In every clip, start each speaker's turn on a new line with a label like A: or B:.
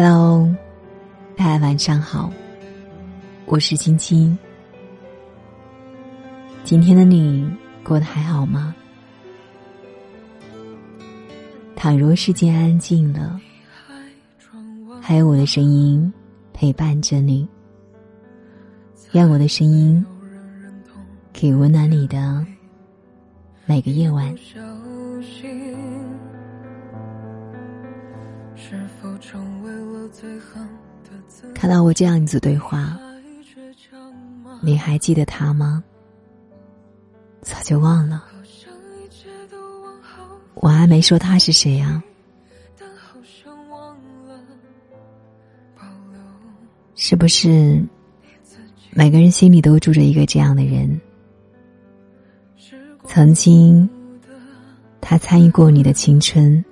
A: Hello，大家晚上好，我是青青。今天的你过得还好吗？倘若世界安静了，还有我的声音陪伴着你，让我的声音可以温暖你的每个夜晚。看到我这样一组对话，你还记得他吗？早就忘了。我还没说他是谁呀？是不是每个人心里都住着一个这样的人？曾经，他参与过你的青春；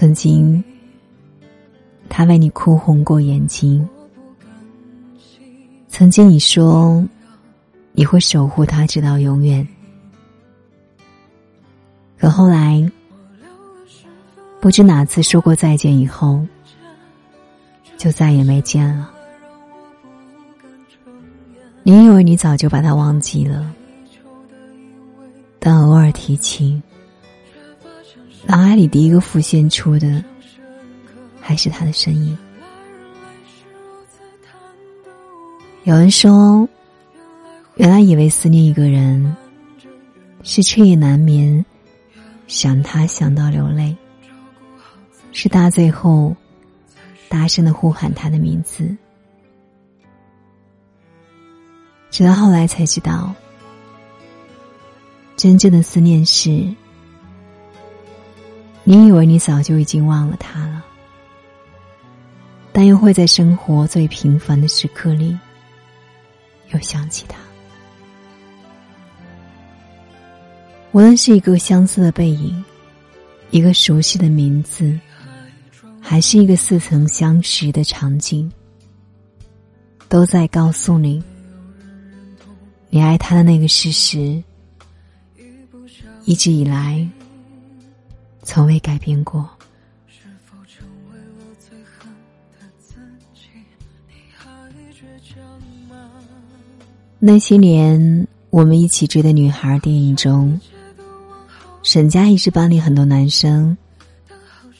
A: 曾经，他为你哭红过眼睛；曾经，你说你会守护他直到永远。可后来，不知哪次说过再见以后，就再也没见了。你以为你早就把他忘记了，但偶尔提起，脑海里第一个浮现出的，还是他的身影。有人说，原来以为思念一个人，是彻夜难眠。想他想到流泪，是他最后大声的呼喊他的名字，直到后来才知道，真正的思念是，你以为你早就已经忘了他了，但又会在生活最平凡的时刻里，又想起他。无论是一个相似的背影，一个熟悉的名字，还是一个似曾相识的场景，都在告诉你，你爱他的那个事实，一直以来从未改变过。那些年我们一起追的女孩电影中。沈佳宜是班里很多男生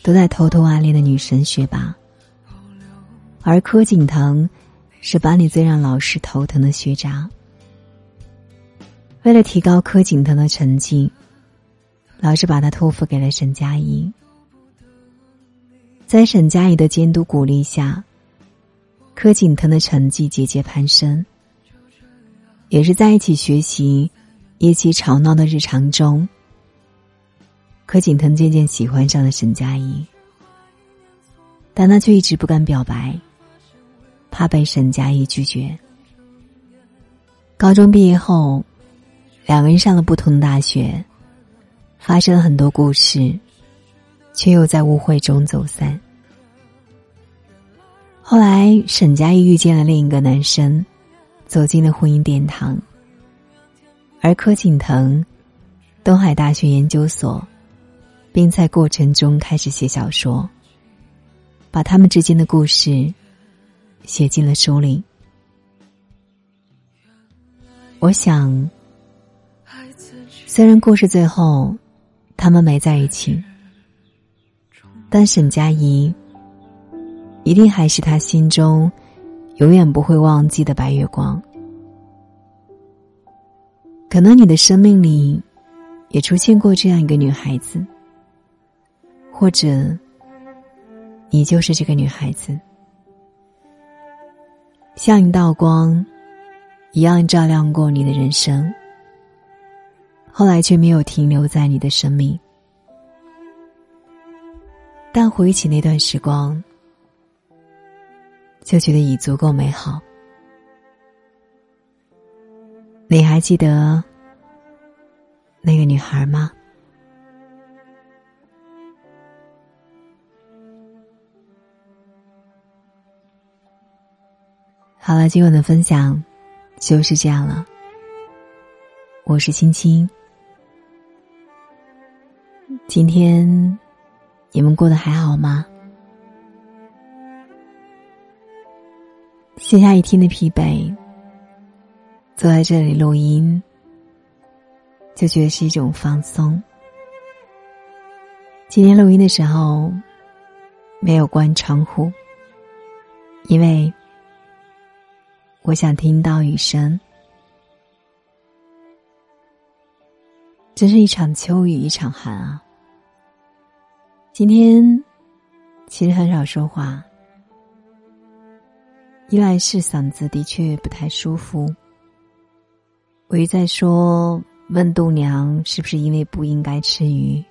A: 都在偷偷暗恋的女神学霸，而柯景腾是班里最让老师头疼的学渣。为了提高柯景腾的成绩，老师把他托付给了沈佳宜。在沈佳宜的监督鼓励下，柯景腾的成绩节节攀升。也是在一起学习、一起吵闹的日常中。柯景腾渐渐喜欢上了沈佳宜，但他却一直不敢表白，怕被沈佳宜拒绝。高中毕业后，两个人上了不同的大学，发生了很多故事，却又在误会中走散。后来，沈佳宜遇见了另一个男生，走进了婚姻殿堂，而柯景腾，东海大学研究所。并在过程中开始写小说，把他们之间的故事写进了书里。我想，虽然故事最后他们没在一起，但沈佳宜一定还是他心中永远不会忘记的白月光。可能你的生命里也出现过这样一个女孩子。或者，你就是这个女孩子，像一道光，一样照亮过你的人生。后来却没有停留在你的生命，但回忆起那段时光，就觉得已足够美好。你还记得那个女孩吗？好了，今晚的分享就是这样了。我是青青，今天你们过得还好吗？
B: 卸下一天的疲惫坐在这里录音就觉得是一种放松。今天录音的时候没有关窗户因为我想听到雨声。真是一场秋雨一场寒啊！今天其实很少说话，一来是嗓子的确不太舒服。我一再说问度娘是不是因为不应该吃鱼，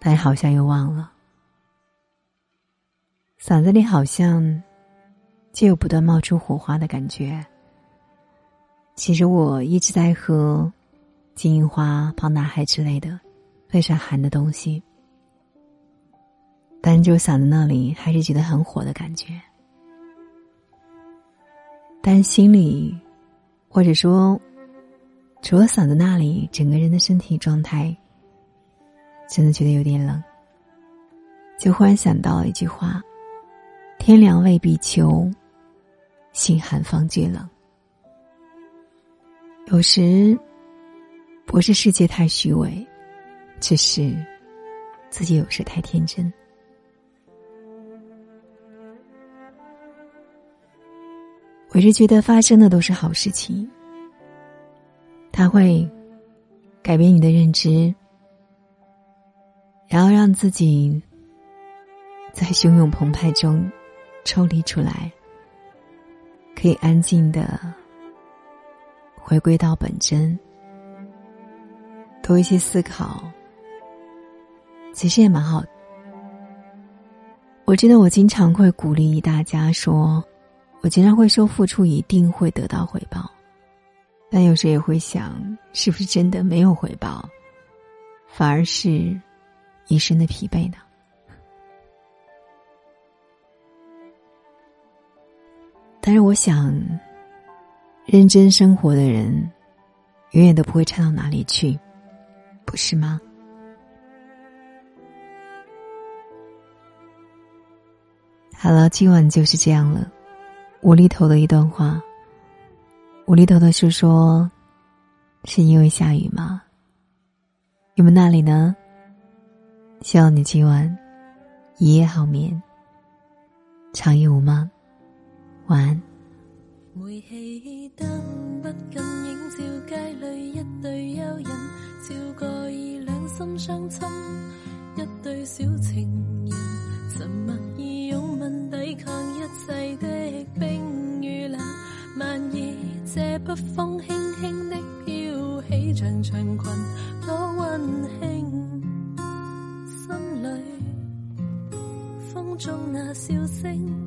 B: 但好像又忘了，嗓子里好像就有不断冒出火花的感觉。其实我一直在喝。金银花、胖大海之类的，非常寒的东西，但就嗓子那里还是觉得很火的感觉。但心里，或者说，除了嗓子那里，整个人的身体状态，真的觉得有点冷。就忽然想到一句话：“天凉未必秋，心寒方觉冷。”有时。不是世界太虚伪，只是自己有时太天真。我是觉得发生的都是好事情，它会改变你的认知，然后让自己在汹涌澎湃中抽离出来，可以安静的回归到本真。多一些思考，其实也蛮好。我记得我经常会鼓励大家说，我经常会说付出一定会得到回报，但有时也会想，是不是真的没有回报，反而是一身的疲惫呢？但是我想，认真生活的人，永远都不会差到哪里去。不是吗？好了，今晚就是这样了。无厘头的一段话，无厘头的是说，是因为下雨吗？你们那里呢？希望你今晚一夜好眠，长夜无梦，晚安。照过二两心相亲，一对小情人，沉默而拥吻，抵抗一切的冰与冷。万儿这北风轻轻的飘起长长裙，多温馨。心里风中那笑声，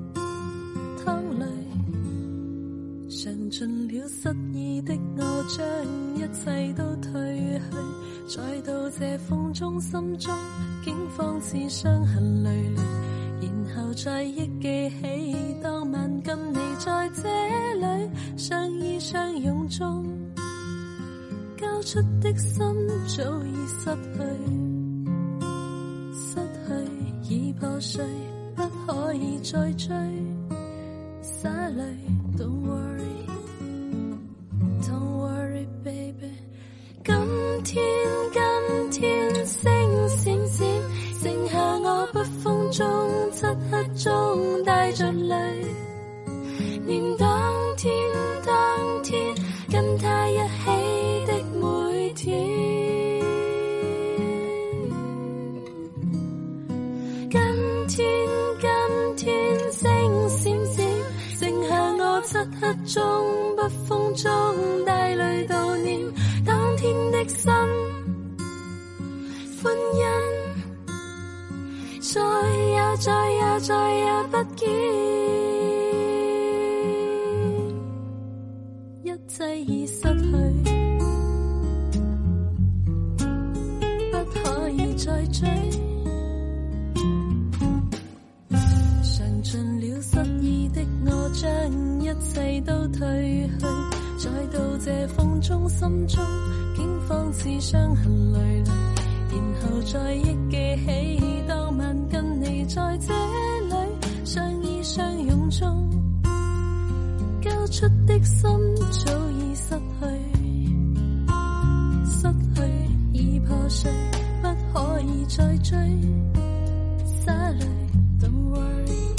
B: 尽了失意的我，将一切都褪去，再到这风中，心中竟仿似伤痕累累，然后再忆记起当晚跟你在这里相依相拥中，交出的心早已失去，失去已破碎，不可以再追，洒泪，Don't worry。中北风中带泪悼念当天的心，欢欣。再也再也再也不见，一切已失去，切都褪去，再到这风中，心中竟仿似伤痕累累，然后再忆记起当晚跟你。在这里。相依相拥中，交出的心早已失去，失去已破碎，不可以再追。洒泪，Don't worry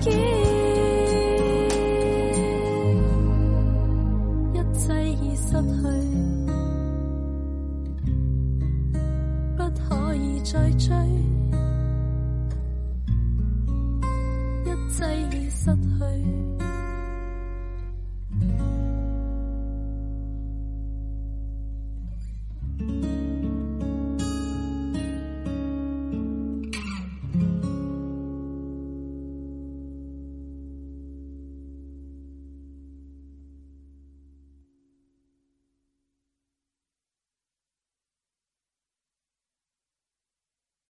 B: 再